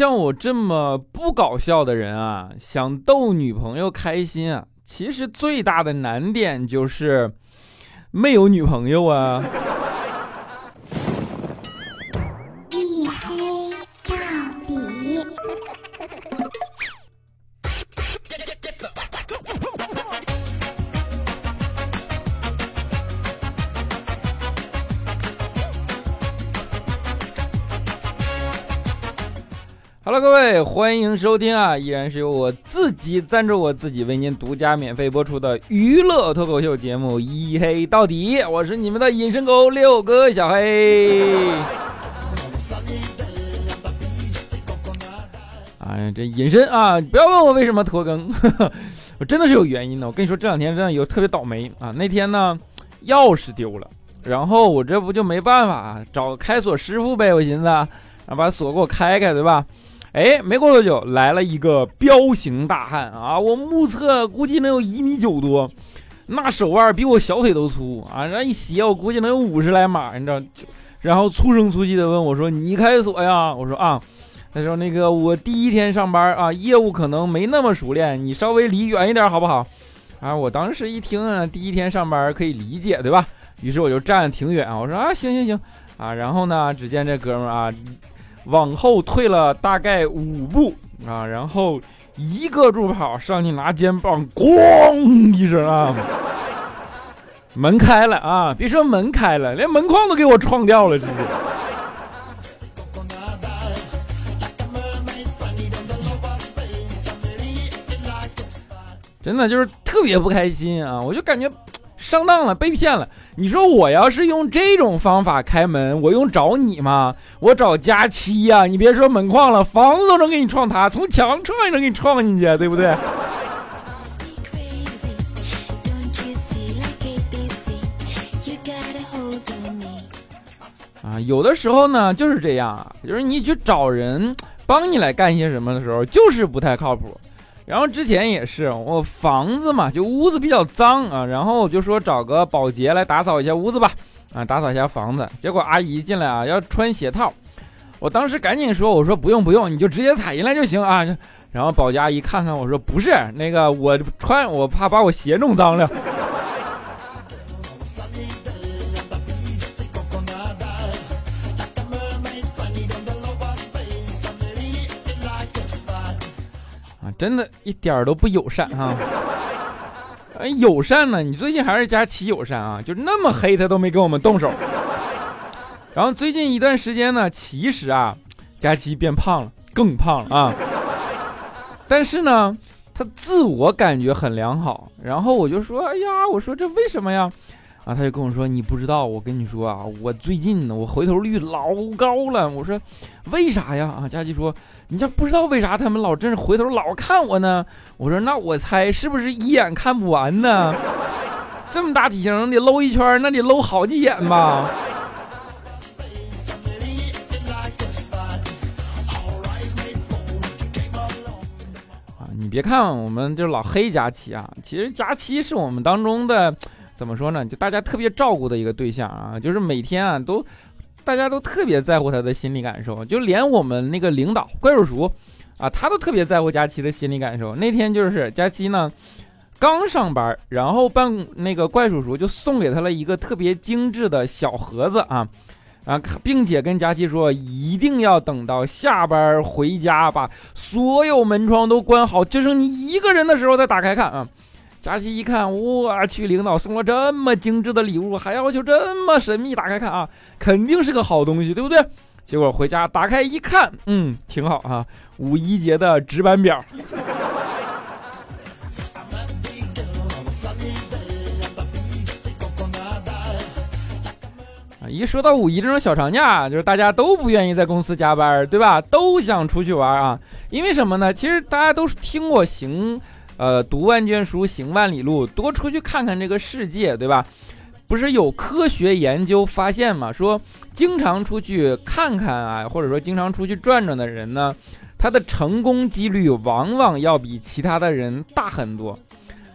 像我这么不搞笑的人啊，想逗女朋友开心啊，其实最大的难点就是没有女朋友啊。欢迎收听啊！依然是由我自己赞助我自己为您独家免费播出的娱乐脱口秀节目《一黑到底》，我是你们的隐身狗六哥小黑。哎呀，这隐身啊！不要问我为什么拖更，我真的是有原因的。我跟你说，这两天真的有特别倒霉啊！那天呢，钥匙丢了，然后我这不就没办法找开锁师傅呗？我寻思，啊，把锁给我开开，对吧？哎，没过多久，来了一个彪形大汉啊！我目测估计能有一米九多，那手腕比我小腿都粗啊！那一鞋，我估计能有五十来码，你知道？然后粗声粗气的问我说：“你开锁呀？”我说：“啊。”他说：“那个我第一天上班啊，业务可能没那么熟练，你稍微离远一点好不好？”啊，我当时一听啊，第一天上班可以理解，对吧？于是我就站挺远，我说：“啊，行行行啊。”然后呢，只见这哥们儿啊。往后退了大概五步啊，然后一个助跑上去拿肩膀，咣一声啊，门开了啊！别说门开了，连门框都给我撞掉了，这是。真的就是特别不开心啊！我就感觉。上当了，被骗了。你说我要是用这种方法开门，我用找你吗？我找佳期呀！你别说门框了，房子都能给你撞塌，从墙撞也能给你撞进去，对不对？啊，有的时候呢就是这样啊，就是你去找人帮你来干些什么的时候，就是不太靠谱。然后之前也是我房子嘛，就屋子比较脏啊，然后我就说找个保洁来打扫一下屋子吧，啊，打扫一下房子。结果阿姨进来啊，要穿鞋套，我当时赶紧说，我说不用不用，你就直接踩进来就行啊。然后保洁阿姨看看我说，不是那个我穿，我怕把我鞋弄脏了。真的一点儿都不友善哈！哎，友善呢？你最近还是佳琪友善啊？就那么黑，他都没跟我们动手。然后最近一段时间呢，其实啊，佳琪变胖了，更胖了啊。但是呢，他自我感觉很良好。然后我就说：“哎呀，我说这为什么呀？”啊他就跟我说：“你不知道，我跟你说啊，我最近呢，我回头率老高了。”我说：“为啥呀？”啊，佳琪说：“你这不知道为啥他们老真是回头老看我呢？”我说：“那我猜是不是一眼看不完呢？这么大体型得搂一圈，那得搂好几眼吧？”啊，你别看我们就老黑佳琪啊，其实佳琪是我们当中的。怎么说呢？就大家特别照顾的一个对象啊，就是每天啊都，大家都特别在乎他的心理感受，就连我们那个领导怪叔叔啊，他都特别在乎佳琪的心理感受。那天就是佳琪呢刚上班，然后办那个怪叔叔就送给他了一个特别精致的小盒子啊啊，并且跟佳琪说一定要等到下班回家，把所有门窗都关好，就剩你一个人的时候再打开看啊。佳琪一看，我去，领导送了这么精致的礼物，还要求这么神秘，打开看啊，肯定是个好东西，对不对？结果回家打开一看，嗯，挺好啊，五一节的值班表。一说到五一这种小长假，就是大家都不愿意在公司加班，对吧？都想出去玩啊，因为什么呢？其实大家都是听过行。呃，读万卷书，行万里路，多出去看看这个世界，对吧？不是有科学研究发现吗？说经常出去看看啊，或者说经常出去转转的人呢，他的成功几率往往要比其他的人大很多。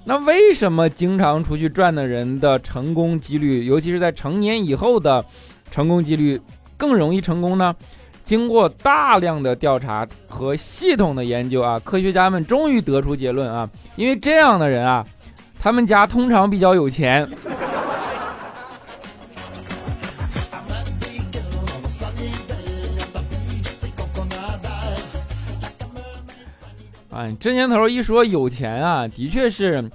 那为什么经常出去转的人的成功几率，尤其是在成年以后的成功几率更容易成功呢？经过大量的调查和系统的研究啊，科学家们终于得出结论啊，因为这样的人啊，他们家通常比较有钱。啊，这年头一说有钱啊，的确是，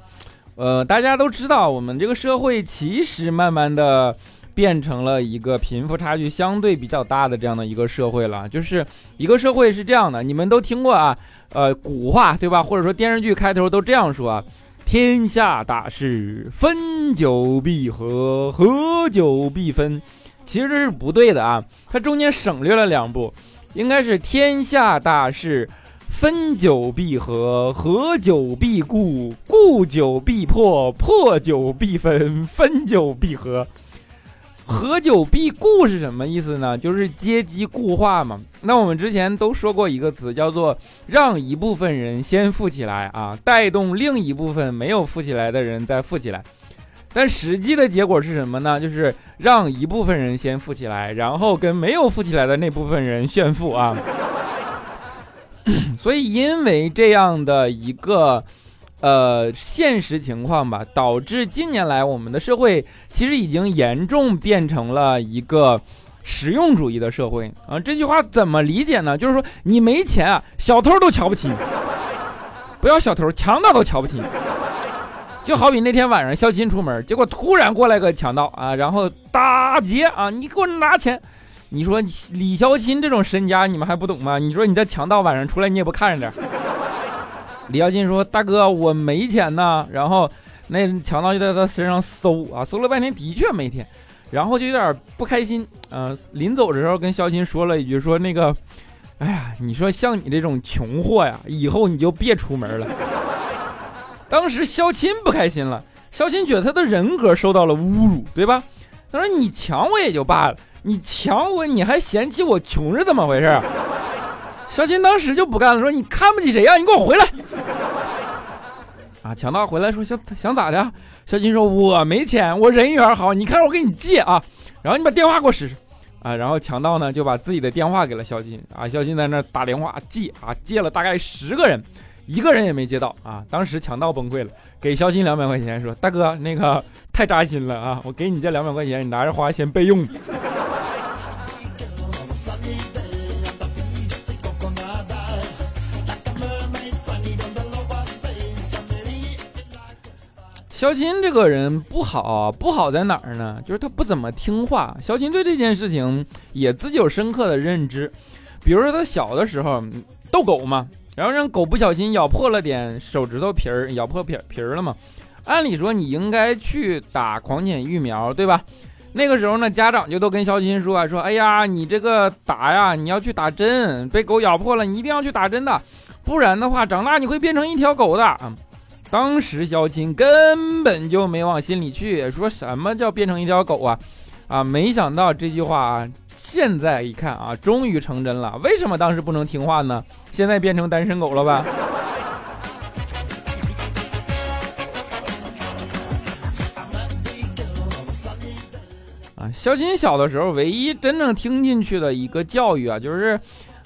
呃，大家都知道，我们这个社会其实慢慢的变成了一个贫富差距相对比较大的这样的一个社会了。就是一个社会是这样的，你们都听过啊，呃，古话对吧？或者说电视剧开头都这样说啊：天下大事，分久必合，合久必分。其实这是不对的啊，它中间省略了两步，应该是天下大事。分久必合，合久必固，固久必破，破久必分，分久必合。合久必固是什么意思呢？就是阶级固化嘛。那我们之前都说过一个词，叫做让一部分人先富起来啊，带动另一部分没有富起来的人再富起来。但实际的结果是什么呢？就是让一部分人先富起来，然后跟没有富起来的那部分人炫富啊。所以，因为这样的一个呃现实情况吧，导致近年来我们的社会其实已经严重变成了一个实用主义的社会啊。这句话怎么理解呢？就是说，你没钱啊，小偷都瞧不起你；不要小偷，强盗都瞧不起你。就好比那天晚上肖鑫出门，结果突然过来个强盗啊，然后打劫啊，你给我拿钱。你说李孝钦这种身家你们还不懂吗？你说你这强盗晚上出来你也不看着点？李孝钦说：“大哥，我没钱呐。”然后那强盗就在他身上搜啊，搜了半天的确没钱，然后就有点不开心。嗯，临走的时候跟孝钦说了一句：“说那个，哎呀，你说像你这种穷货呀，以后你就别出门了。”当时孝钦不开心了，孝钦觉得他的人格受到了侮辱，对吧？他说：“你抢我也就罢了。”你抢我，你还嫌弃我穷是怎么回事？小金当时就不干了，说：“你看不起谁呀？你给我回来！”啊，强盗回来说：“想想咋的？”小金说：“我没钱，我人缘好，你看我给你借啊，然后你把电话给我使使。”啊，然后强盗呢就把自己的电话给了小金啊，小金在那打电话借啊，借了大概十个人，一个人也没接到啊。当时强盗崩溃了，给小金两百块钱，说：“大哥，那个太扎心了啊，我给你这两百块钱，你拿着花先备用。”肖钦这个人不好，不好在哪儿呢？就是他不怎么听话。肖钦对这件事情也自己有深刻的认知，比如说他小的时候逗狗嘛，然后让狗不小心咬破了点手指头皮儿，咬破皮皮儿了嘛。按理说你应该去打狂犬疫苗，对吧？那个时候呢，家长就都跟肖钦说说，哎呀，你这个打呀，你要去打针，被狗咬破了，你一定要去打针的，不然的话，长大你会变成一条狗的啊。当时肖钦根本就没往心里去，说什么叫变成一条狗啊？啊，没想到这句话啊，现在一看啊，终于成真了。为什么当时不能听话呢？现在变成单身狗了吧？啊，肖钦小的时候，唯一真正听进去的一个教育啊，就是。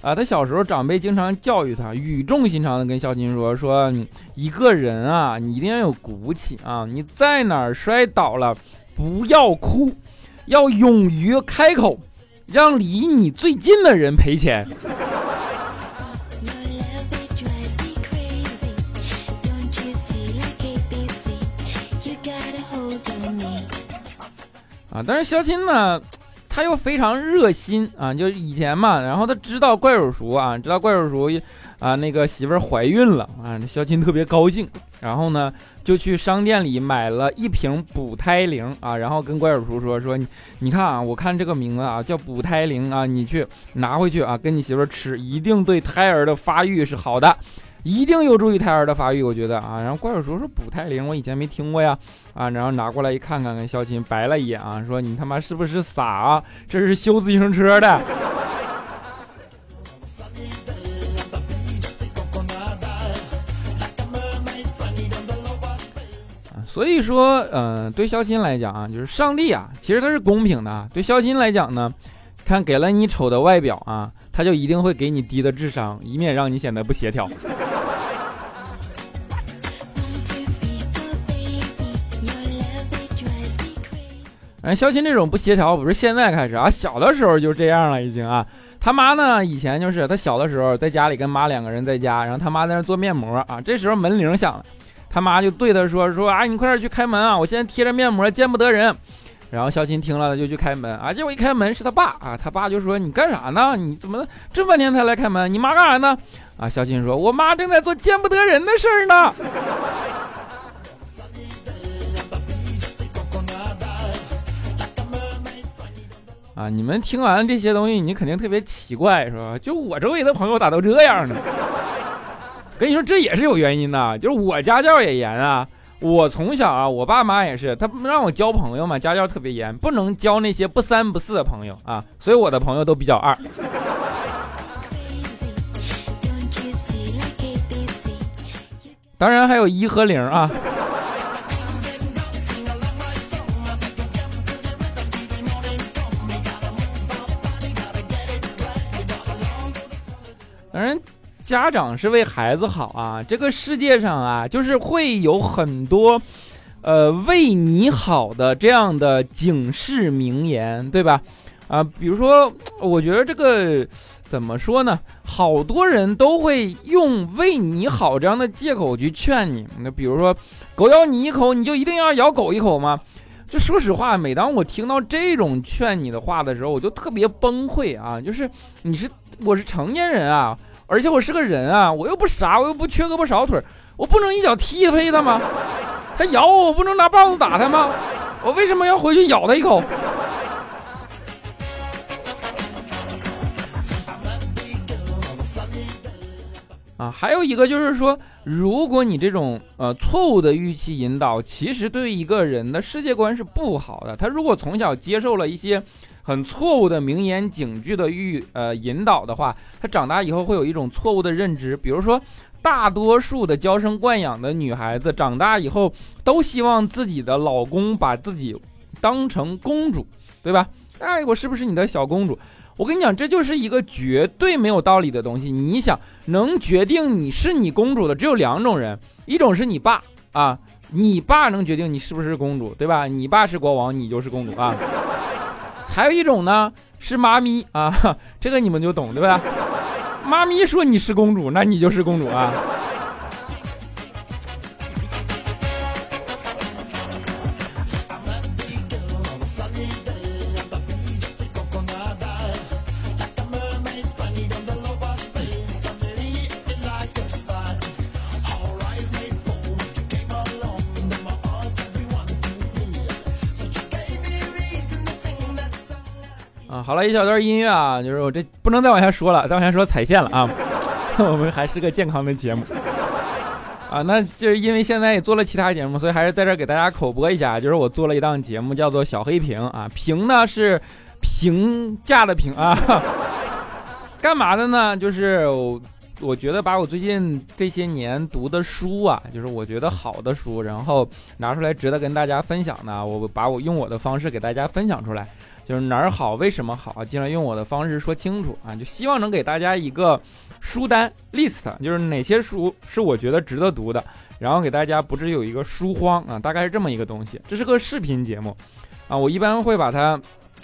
啊，他小时候长辈经常教育他，语重心长的跟肖钦说：“说一个人啊，你一定要有骨气啊！你在哪儿摔倒了，不要哭，要勇于开口，让离你最近的人赔钱。”啊，但是肖钦呢？他又非常热心啊，就是以前嘛，然后他知道怪叔叔啊，知道怪叔叔啊那个媳妇儿怀孕了啊，肖钦特别高兴，然后呢就去商店里买了一瓶补胎灵啊，然后跟怪叔叔说说你你看啊，我看这个名字啊叫补胎灵啊，你去拿回去啊，跟你媳妇儿吃，一定对胎儿的发育是好的。一定有助于胎儿的发育，我觉得啊。然后怪叔叔说补胎灵，我以前没听过呀，啊，然后拿过来一看看，跟肖钦白了一眼啊，说你他妈是不是傻啊？这是修自行车的。所以说，嗯，对肖钦来讲啊，就是上帝啊，其实他是公平的。对肖钦来讲呢。看给了你丑的外表啊，他就一定会给你低的智商，以免让你显得不协调。哎，肖琴这种不协调不是现在开始啊，小的时候就这样了，已经啊。他妈呢，以前就是他小的时候在家里跟妈两个人在家，然后他妈在那做面膜啊。这时候门铃响了，他妈就对他说：“说啊，你快点去开门啊，我现在贴着面膜见不得人。”然后肖琴听了就去开门啊，结果一开门是他爸啊，他爸就说：“你干啥呢？你怎么这半天才来开门？你妈干啥呢？”啊，肖琴说：“我妈正在做见不得人的事儿呢。”啊！你们听完这些东西，你肯定特别奇怪，是吧？就我周围的朋友咋都这样呢？跟你说，这也是有原因的，就是我家教也严啊。我从小啊，我爸妈也是，他让我交朋友嘛，家教特别严，不能交那些不三不四的朋友啊。所以我的朋友都比较二。当然还有一和零啊。家长是为孩子好啊。这个世界上啊，就是会有很多，呃，为你好的这样的警示名言，对吧？啊，比如说，我觉得这个怎么说呢？好多人都会用为你好这样的借口去劝你。那比如说，狗咬你一口，你就一定要咬狗一口吗？就说实话，每当我听到这种劝你的话的时候，我就特别崩溃啊！就是你是。我是成年人啊，而且我是个人啊，我又不傻，我又不缺胳膊少腿，我不能一脚踢飞他吗？他咬我，我不能拿棒子打他吗？我为什么要回去咬他一口？啊，还有一个就是说，如果你这种呃错误的预期引导，其实对一个人的世界观是不好的。他如果从小接受了一些。很错误的名言警句的预呃引导的话，他长大以后会有一种错误的认知。比如说，大多数的娇生惯养的女孩子长大以后都希望自己的老公把自己当成公主，对吧？哎，我是不是你的小公主？我跟你讲，这就是一个绝对没有道理的东西。你想，能决定你是你公主的只有两种人，一种是你爸啊，你爸能决定你是不是公主，对吧？你爸是国王，你就是公主啊。还有一种呢，是妈咪啊，这个你们就懂对吧？妈咪说你是公主，那你就是公主啊。好了一小段音乐啊，就是我这不能再往下说了，再往下说踩线了啊。我们还是个健康的节目啊，那就是因为现在也做了其他节目，所以还是在这给大家口播一下，就是我做了一档节目，叫做小黑屏啊，屏呢是评价的评啊，干嘛的呢？就是我觉得把我最近这些年读的书啊，就是我觉得好的书，然后拿出来值得跟大家分享的，我把我用我的方式给大家分享出来。就是哪儿好，为什么好，尽量用我的方式说清楚啊！就希望能给大家一个书单 list，就是哪些书是我觉得值得读的，然后给大家不至于有一个书荒啊，大概是这么一个东西。这是个视频节目啊，我一般会把它，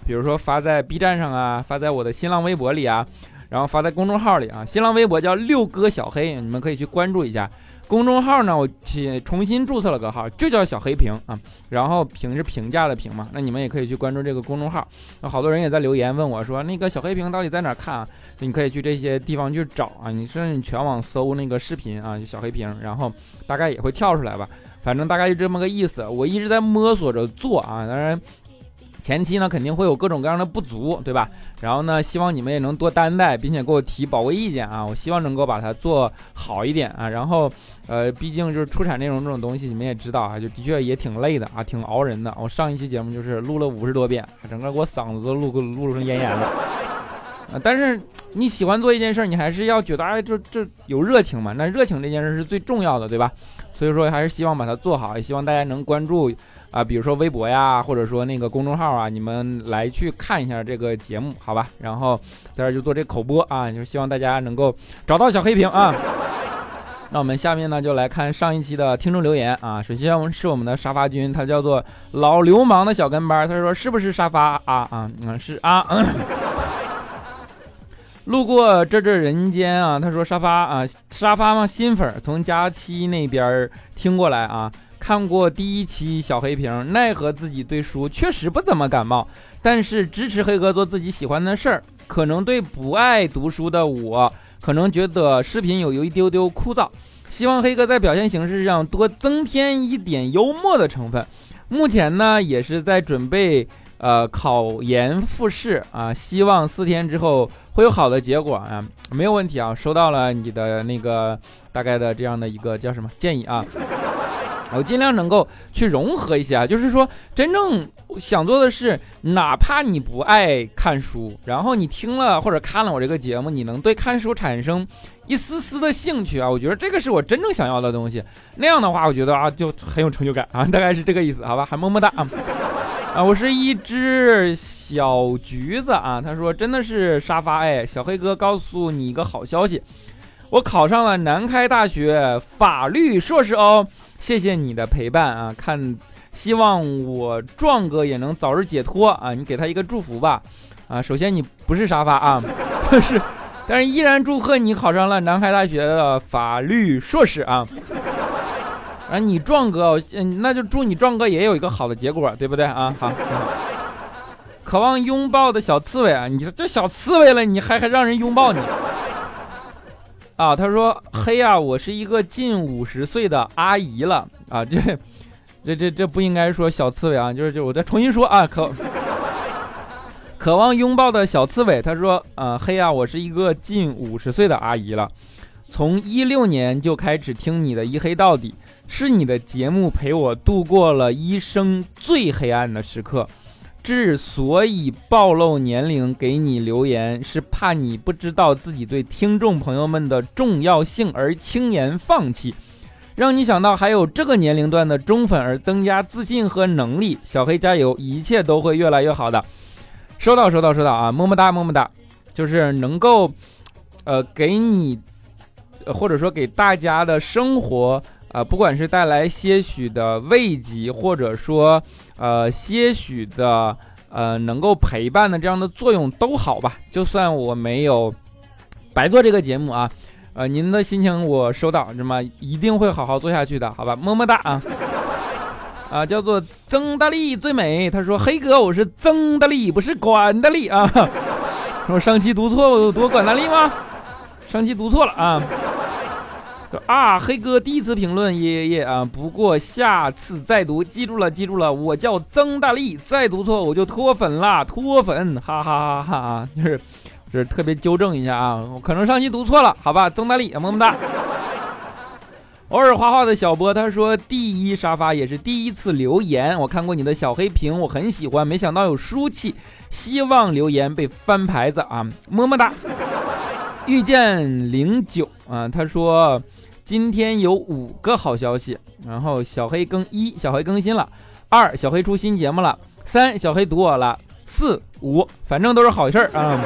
比如说发在 B 站上啊，发在我的新浪微博里啊，然后发在公众号里啊。新浪微博叫六哥小黑，你们可以去关注一下。公众号呢，我去重新注册了个号，就叫小黑屏啊，然后评是评价的评嘛，那你们也可以去关注这个公众号。那好多人也在留言问我说，那个小黑屏到底在哪看啊？你可以去这些地方去找啊，你甚至你全网搜那个视频啊，小黑屏，然后大概也会跳出来吧，反正大概就这么个意思。我一直在摸索着做啊，当然。前期呢肯定会有各种各样的不足，对吧？然后呢，希望你们也能多担待，并且给我提宝贵意见啊！我希望能够把它做好一点啊！然后，呃，毕竟就是出产内容这种东西，你们也知道啊，就的确也挺累的啊，挺熬人的。我上一期节目就是录了五十多遍，整个给我嗓子都录录成咽炎了。啊，但是你喜欢做一件事，你还是要觉得哎，这这有热情嘛？那热情这件事是最重要的，对吧？所以说还是希望把它做好，也希望大家能关注啊，比如说微博呀，或者说那个公众号啊，你们来去看一下这个节目，好吧？然后在这就做这口播啊，就希望大家能够找到小黑屏啊。那我们下面呢就来看上一期的听众留言啊。首先我们是我们的沙发君，他叫做老流氓的小跟班，他说是不是沙发啊啊嗯是啊。路过这这人间啊，他说沙发啊沙发嘛新粉从佳期那边听过来啊，看过第一期小黑屏，奈何自己对书确实不怎么感冒，但是支持黑哥做自己喜欢的事儿，可能对不爱读书的我。可能觉得视频有有一丢丢枯燥，希望黑哥在表现形式上多增添一点幽默的成分。目前呢，也是在准备呃考研复试啊，希望四天之后会有好的结果啊，没有问题啊，收到了你的那个大概的这样的一个叫什么建议啊。我尽量能够去融合一些啊，就是说，真正想做的是，哪怕你不爱看书，然后你听了或者看了我这个节目，你能对看书产生一丝丝的兴趣啊，我觉得这个是我真正想要的东西。那样的话，我觉得啊，就很有成就感啊，大概是这个意思，好吧？还么么哒啊！啊，我是一只小橘子啊，他说真的是沙发哎，小黑哥告诉你一个好消息，我考上了南开大学法律硕士哦。谢谢你的陪伴啊！看，希望我壮哥也能早日解脱啊！你给他一个祝福吧，啊！首先你不是沙发啊，但是，但是依然祝贺你考上了南开大学的法律硕士啊！啊，你壮哥，嗯，那就祝你壮哥也有一个好的结果，对不对啊？好，渴望拥抱的小刺猬啊！你这小刺猬了，你还还让人拥抱你？啊，他说：“嘿呀，我是一个近五十岁的阿姨了啊，这，这这这不应该说小刺猬啊，就是就我再重新说啊，渴渴望拥抱的小刺猬。他说：啊，嘿呀，我是一个近五十岁的阿姨了，从一六年就开始听你的一黑到底，是你的节目陪我度过了一生最黑暗的时刻。”之所以暴露年龄给你留言，是怕你不知道自己对听众朋友们的重要性而轻言放弃，让你想到还有这个年龄段的忠粉而增加自信和能力。小黑加油，一切都会越来越好的。收到，收到，收到啊！么么哒，么么哒，就是能够，呃，给你，或者说给大家的生活。啊，不管是带来些许的慰藉，或者说，呃，些许的，呃，能够陪伴的这样的作用都好吧。就算我没有白做这个节目啊，呃，您的心情我收到，那么一定会好好做下去的，好吧？么么哒啊！啊，叫做曾大力最美。他说：“黑哥，我是曾大力，不是管大力啊。”说上期读错，我读管大力吗？上期读错了啊。啊，黑哥第一次评论耶耶耶啊！不过下次再读，记住了，记住了，我叫曾大力，再读错我就脱粉了，脱粉，哈哈哈哈啊！就是，就是特别纠正一下啊，我可能上期读错了，好吧，曾大力，么么哒。偶尔画画的小波他说，第一沙发也是第一次留言，我看过你的小黑屏，我很喜欢，没想到有书气，希望留言被翻牌子啊，么么哒。遇见零九啊，他说。今天有五个好消息，然后小黑更一，小黑更新了；二，小黑出新节目了；三，小黑读我了；四五，反正都是好事儿啊。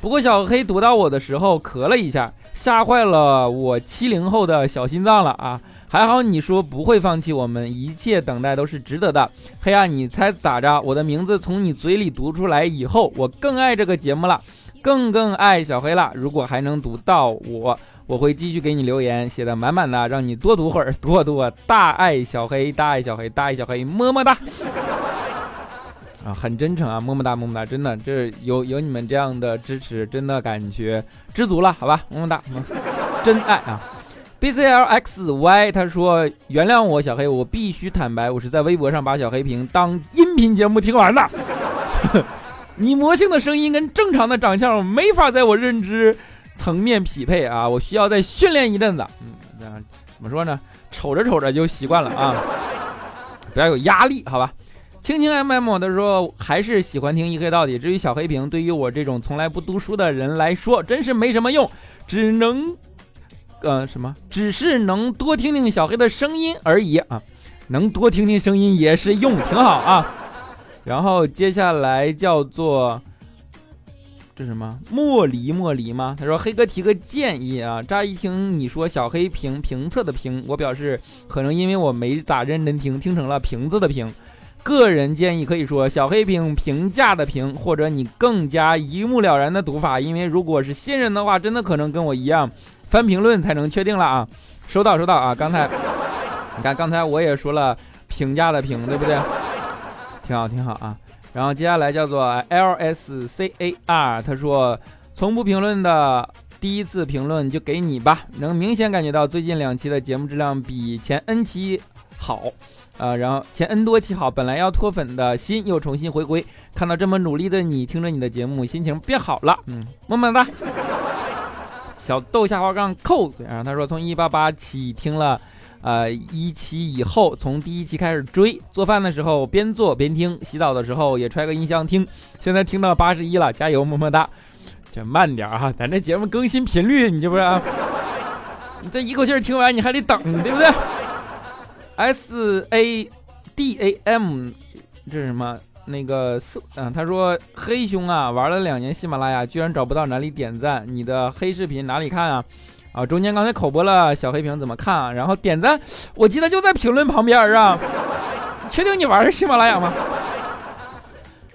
不过小黑读到我的时候咳了一下，吓坏了我七零后的小心脏了啊！还好你说不会放弃我们，一切等待都是值得的。黑啊，你猜咋着？我的名字从你嘴里读出来以后，我更爱这个节目了，更更爱小黑了。如果还能读到我。我会继续给你留言，写的满满的，让你多读会儿，多多大爱小黑，大爱小黑，大爱小黑，么么哒！啊，很真诚啊，么么哒，么么哒，真的，这有有你们这样的支持，真的感觉知足了，好吧，么么哒，真爱啊！B C L X Y 他说原谅我小黑，我必须坦白，我是在微博上把小黑屏当音频节目听完的。你魔性的声音跟正常的长相没法在我认知。层面匹配啊，我需要再训练一阵子。嗯，这样怎么说呢？瞅着瞅着就习惯了啊，不要有压力，好吧？青青 M M 他说还是喜欢听一黑到底。至于小黑屏，对于我这种从来不读书的人来说，真是没什么用，只能，呃，什么，只是能多听听小黑的声音而已啊，能多听听声音也是用，挺好啊。然后接下来叫做。这什么莫离莫离吗？他说黑哥提个建议啊，乍一听你说小黑评评测的评，我表示可能因为我没咋认真听，听成了瓶子的瓶。个人建议可以说小黑评评价的评，或者你更加一目了然的读法，因为如果是新人的话，真的可能跟我一样翻评论才能确定了啊。收到收到啊，刚才你看刚才我也说了评价的评，对不对？挺好挺好啊。然后接下来叫做 L S C A R，他说从不评论的第一次评论就给你吧，能明显感觉到最近两期的节目质量比前 N 期好，呃，然后前 N 多期好，本来要脱粉的心又重新回归，看到这么努力的你，听着你的节目，心情变好了，嗯，么么哒。小豆下滑杠扣，然后他说从一八八起听了。呃，一期以后从第一期开始追，做饭的时候边做边听，洗澡的时候也揣个音箱听。现在听到八十一了，加油，么么哒！这慢点啊，咱这节目更新频率，你这不是？你这一口气听完，你还得等，对不对？S A D A M，这是什么？那个四，嗯，他说黑熊啊，玩了两年喜马拉雅，居然找不到哪里点赞，你的黑视频哪里看啊？啊，中间刚才口播了小黑屏怎么看啊？然后点赞，我记得就在评论旁边啊。确定你玩的是喜马拉雅吗？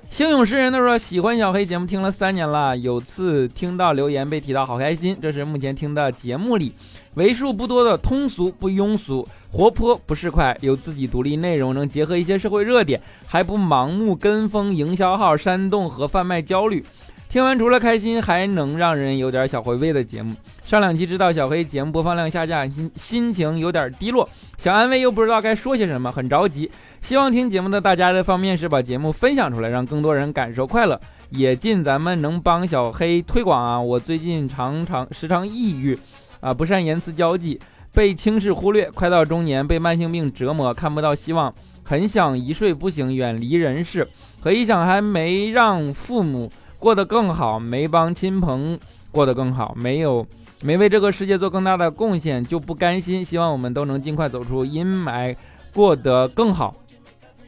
星勇诗人他说喜欢小黑节目听了三年了，有次听到留言被提到，好开心。这是目前听的节目里为数不多的通俗不庸俗、活泼不市侩、有自己独立内容、能结合一些社会热点，还不盲目跟风营销号煽动和贩卖焦虑。听完除了开心，还能让人有点小回味的节目。上两期知道小黑节目播放量下降，心心情有点低落，想安慰又不知道该说些什么，很着急。希望听节目的大家的方面是把节目分享出来，让更多人感受快乐，也尽咱们能帮小黑推广啊。我最近常常时常抑郁，啊，不善言辞交际，被轻视忽略，快到中年被慢性病折磨，看不到希望，很想一睡不醒，远离人世。可一想还没让父母。过得更好，没帮亲朋过得更好，没有没为这个世界做更大的贡献，就不甘心。希望我们都能尽快走出阴霾，过得更好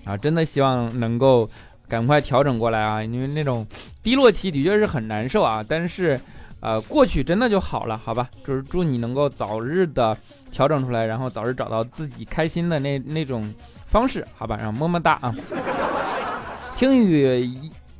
啊！真的希望能够赶快调整过来啊！因为那种低落期的确是很难受啊。但是，呃，过去真的就好了，好吧？就是祝你能够早日的调整出来，然后早日找到自己开心的那那种方式，好吧？然后么么哒啊！听雨。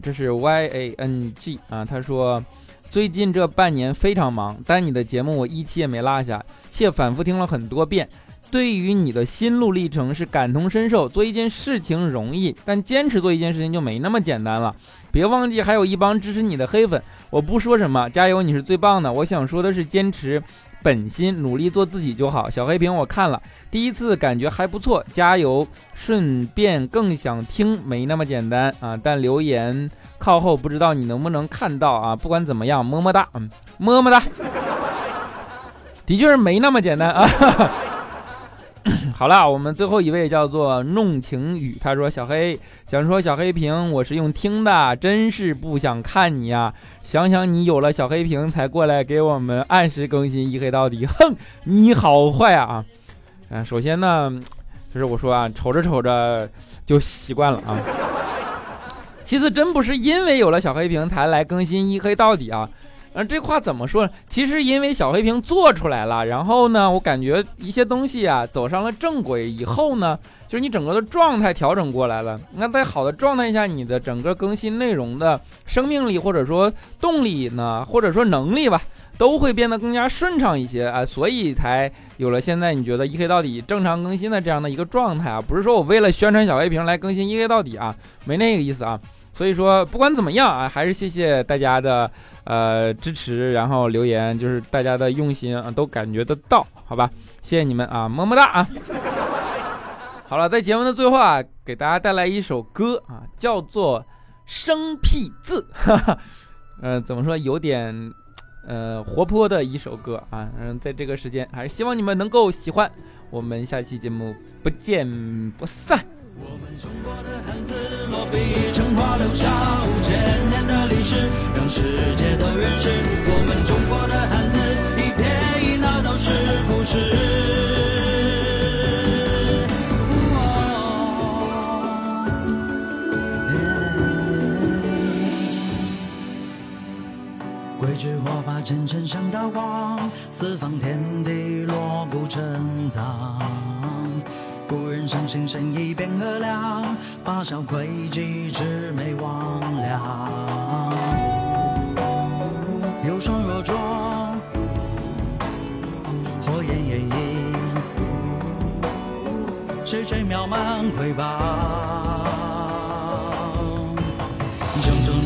这是 Y A N G 啊，他说最近这半年非常忙，但你的节目我一期也没落下，且反复听了很多遍。对于你的心路历程是感同身受。做一件事情容易，但坚持做一件事情就没那么简单了。别忘记还有一帮支持你的黑粉，我不说什么，加油，你是最棒的。我想说的是坚持。本心努力做自己就好。小黑瓶我看了，第一次感觉还不错，加油！顺便更想听，没那么简单啊。但留言靠后，不知道你能不能看到啊？不管怎么样，么么哒，嗯，么么哒。的确是没那么简单啊。好了，我们最后一位叫做弄晴雨，他说：“小黑想说小黑屏，我是用听的，真是不想看你呀。想想你有了小黑屏才过来给我们按时更新一黑到底，哼，你好坏啊！嗯，首先呢，就是我说啊，瞅着瞅着就习惯了啊。其次，真不是因为有了小黑屏才来更新一黑到底啊。”嗯，这话怎么说呢？其实因为小黑屏做出来了，然后呢，我感觉一些东西啊走上了正轨以后呢，就是你整个的状态调整过来了。那在好的状态下，你的整个更新内容的生命力或者说动力呢，或者说能力吧，都会变得更加顺畅一些啊，所以才有了现在你觉得一黑到底正常更新的这样的一个状态啊。不是说我为了宣传小黑屏来更新一黑到底啊，没那个意思啊。所以说，不管怎么样啊，还是谢谢大家的呃支持，然后留言，就是大家的用心啊，都感觉得到，好吧？谢谢你们啊，么么哒啊！好了，在节目的最后啊，给大家带来一首歌啊，叫做《生僻字》，嗯，怎么说，有点呃活泼的一首歌啊，嗯，在这个时间，还是希望你们能够喜欢。我们下期节目不见不散。我们中国的汉字笔成画，留下五千年的历史，让世界都认识我们中国的汉字，一撇一捺都是故事。桂枝火把，沉沉像刀光，四方天地锣鼓成藏。古人伤心生意变恶良，八小诡计魑魅魍魉。有双若浊，火焰炎映，谁最渺茫瑰宝。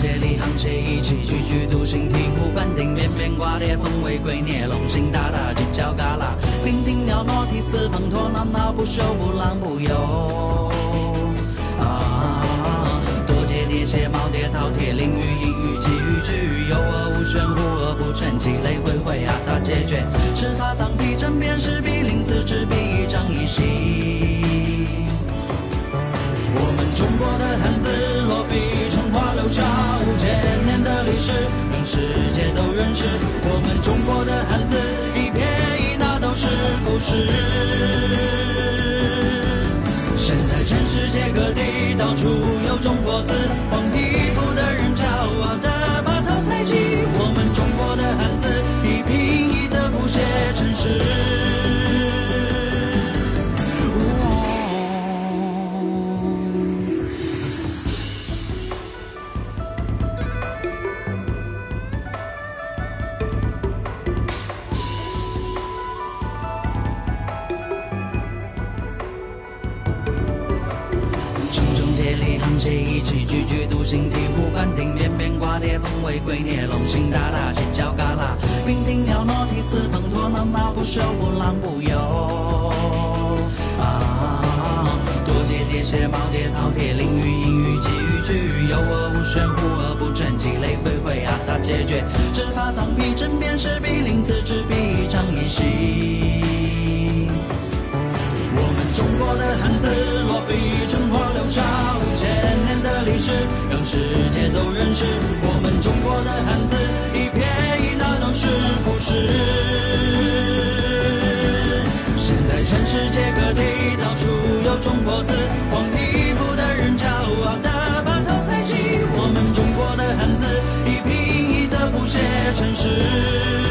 炯炯接力，沆瀣一气，踽踽独行，醍醐灌顶，绵绵挂叠，凤尾龟臬，龙行大大，犄角旮旯，娉婷袅娜，涕泗滂沱，闹闹不休，不浪不游。啊，多阶叠写，耄耋饕餮，囹圄呑圄，奇语趣语，有恶无玄，无恶不全，积累回回啊，咋解决？尺法藏笔，针砭时弊，临字执笔，一张一行。我们中国的汉字，是，让世界都认识我们中国的汉字，一撇一捺都是故事。现在全世界各地到处有中国字，解决？尺法藏笔，针砭时弊，临字执笔，一张一行。我们中国的汉字，落笔成画，留下五千年的历史，让世界都认识城市。